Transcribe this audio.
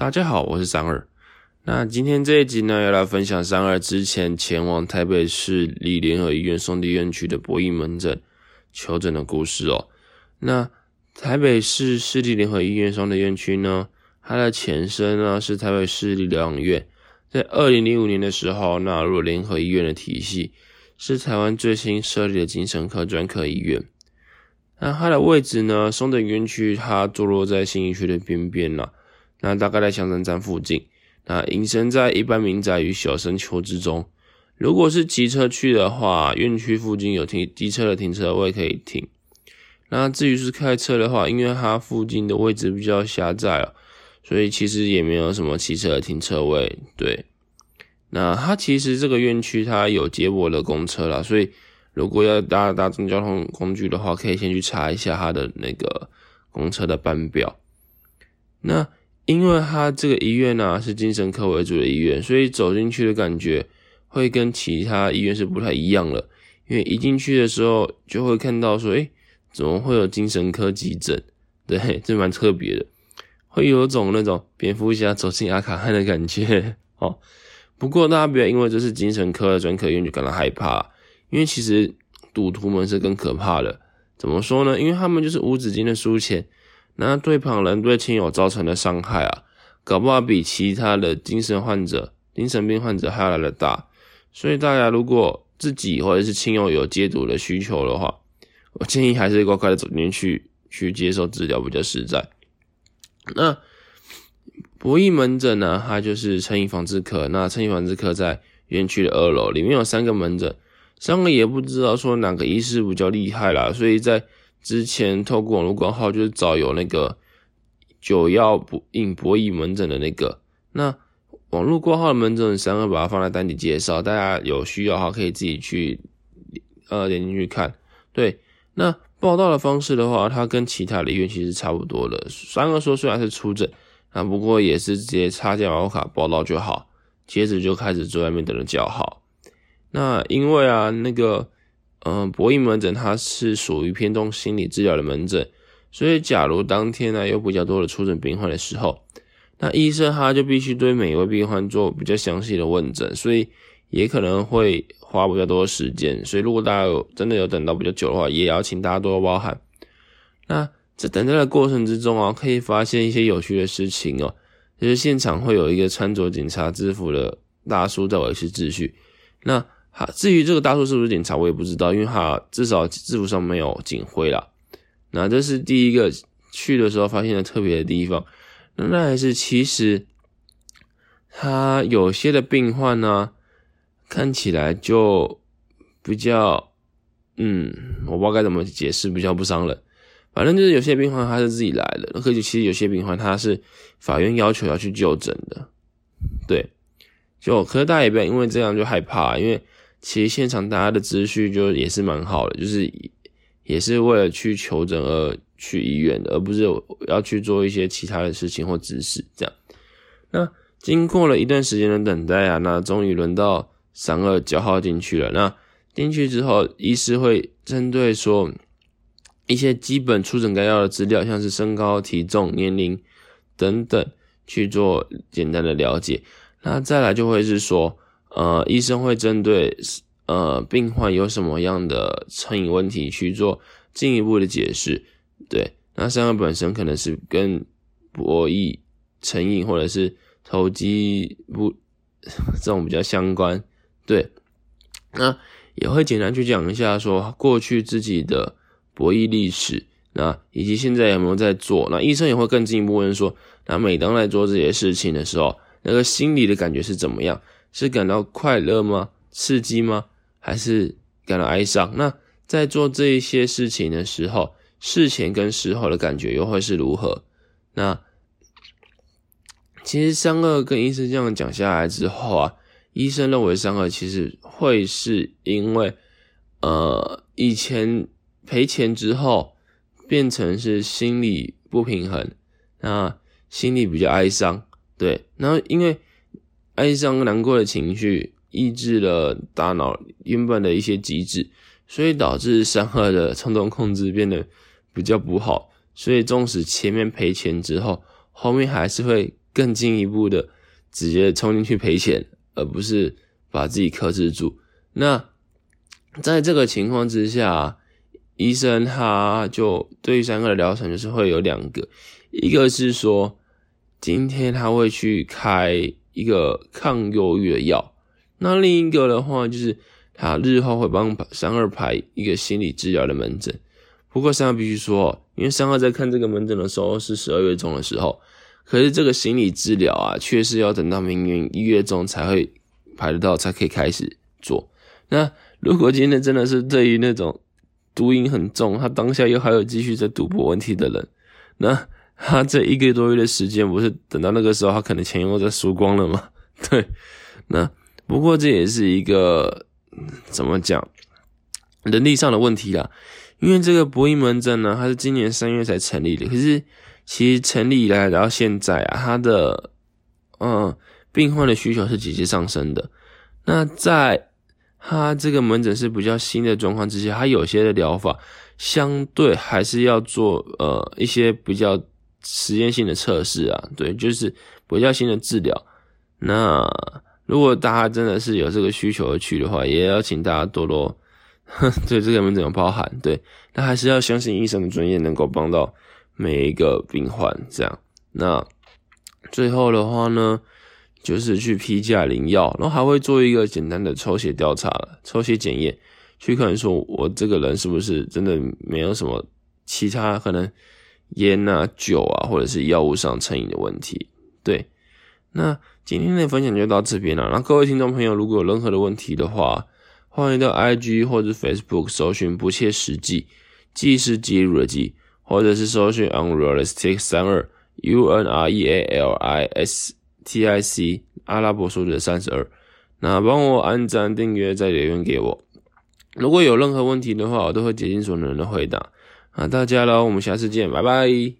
大家好，我是三二。那今天这一集呢，要来分享三二之前前往台北市立联合医院松地院区的博弈门诊求诊的故事哦。那台北市市立联合医院松地院区呢，它的前身呢是台北市立疗养院，在二零零五年的时候纳入联合医院的体系，是台湾最新设立的精神科专科医院。那它的位置呢，松德院区它坐落在新义区的边边啦。那大概在香山站附近，那隐身在一般民宅与小山丘之中。如果是骑车去的话，院区附近有停机车的停车位可以停。那至于是开车的话，因为它附近的位置比较狭窄啊，所以其实也没有什么汽车的停车位。对，那它其实这个院区它有接驳的公车啦，所以如果要搭大众交通工具的话，可以先去查一下它的那个公车的班表。那因为他这个医院呢是精神科为主的医院，所以走进去的感觉会跟其他医院是不太一样了。因为一进去的时候就会看到说，哎，怎么会有精神科急诊？对，这蛮特别的，会有种那种蝙蝠侠走进阿卡汉的感觉 哦。不过大家不要因为这是精神科的专科医院就感到害怕，因为其实赌徒们是更可怕的。怎么说呢？因为他们就是无止境的输钱。那对旁人、对亲友造成的伤害啊，搞不好比其他的精神患者、精神病患者还要来的大。所以大家如果自己或者是亲友有戒毒的需求的话，我建议还是乖乖的走进去去接受治疗比较实在。那博弈门诊呢，它就是成瘾防治科。那成瘾防治科在园区的二楼，里面有三个门诊，三个也不知道说哪个医师比较厉害啦，所以在。之前透过网络挂号，就是找有那个九药不应博弈门诊的那个，那网络挂号的门诊三个把它放在单体介绍，大家有需要的话可以自己去呃点进去看。对，那报道的方式的话，它跟其他的医院其实差不多的。三个说虽然是出诊，啊不过也是直接插健保卡报到就好，接着就开始坐外面等人叫号。那因为啊那个。嗯，博弈门诊它是属于偏重心理治疗的门诊，所以假如当天呢有比较多的出诊病患的时候，那医生他就必须对每一位病患做比较详细的问诊，所以也可能会花比较多的时间。所以如果大家有真的有等到比较久的话，也要请大家多多包涵。那在等待的过程之中啊，可以发现一些有趣的事情哦，就是现场会有一个穿着警察制服的大叔在维持秩序。那好，至于这个大叔是不是警察，我也不知道，因为他至少制服上没有警徽啦。那这是第一个去的时候发现的特别的地方。那还是其实他有些的病患呢，看起来就比较，嗯，我不知道该怎么解释，比较不伤人。反正就是有些病患他是自己来的，而且其实有些病患他是法院要求要去就诊的，对。就可是大家也不要因为这样就害怕，因为。其实现场大家的秩序就也是蛮好的，就是也是为了去求诊而去医院的，而不是要去做一些其他的事情或指示这样。那经过了一段时间的等待啊，那终于轮到三二九号进去了。那进去之后，医师会针对说一些基本出诊该要的资料，像是身高、体重、年龄等等去做简单的了解。那再来就会是说。呃，医生会针对呃病患有什么样的成瘾问题去做进一步的解释。对，那三个本身可能是跟博弈成瘾或者是投机不 这种比较相关。对，那也会简单去讲一下说过去自己的博弈历史，那以及现在有没有在做。那医生也会更进一步问说，那每当在做这些事情的时候，那个心理的感觉是怎么样？是感到快乐吗？刺激吗？还是感到哀伤？那在做这一些事情的时候，事前跟事后的感觉又会是如何？那其实三二跟医生这样讲下来之后啊，医生认为三二其实会是因为呃以前赔钱之后变成是心理不平衡，那心里比较哀伤，对，然后因为。哀伤、难过的情绪抑制了大脑原本的一些机制，所以导致三二的冲动控制变得比较不好。所以，纵使前面赔钱之后，后面还是会更进一步的直接冲进去赔钱，而不是把自己克制住。那在这个情况之下，医生他就对三个的疗程就是会有两个，一个是说今天他会去开一个抗忧郁的药，那另一个的话就是他日后会帮三二排一个心理治疗的门诊。不过三二必须说，因为三二在看这个门诊的时候是十二月中的时候，可是这个心理治疗啊，却是要等到明年一月中才会排得到，才可以开始做。那如果今天真的是对于那种毒瘾很重，他当下又还有继续在赌博问题的人，那他这一个多月的时间，不是等到那个时候，他可能钱又在输光了吗？对，那不过这也是一个怎么讲，人力上的问题啦。因为这个博弈门诊呢，它是今年三月才成立的，可是其实成立以来到现在啊，它的嗯病患的需求是节节上升的。那在他这个门诊是比较新的状况之下，他有些的疗法相对还是要做呃一些比较实验性的测试啊，对，就是比较新的治疗。那如果大家真的是有这个需求去的话，也要请大家多多 对这个门诊有包含，对，那还是要相信医生的专业能够帮到每一个病患这样。那最后的话呢？就是去批价领药，然后还会做一个简单的抽血调查、抽血检验，去看说我这个人是不是真的没有什么其他可能烟啊、酒啊，或者是药物上成瘾的问题。对，那今天的分享就到这边了。那各位听众朋友，如果有任何的问题的话，欢迎到 IG 或者 Facebook 搜寻“不切实际”，记是记录的记，或者是搜寻 “unrealistic 三二 U N R E A L I S”。T I C 阿拉伯数字三十二，那帮我按赞、订阅、再留言给我。如果有任何问题的话，我都会竭尽所能的回答。啊，大家喽，我们下次见，拜拜。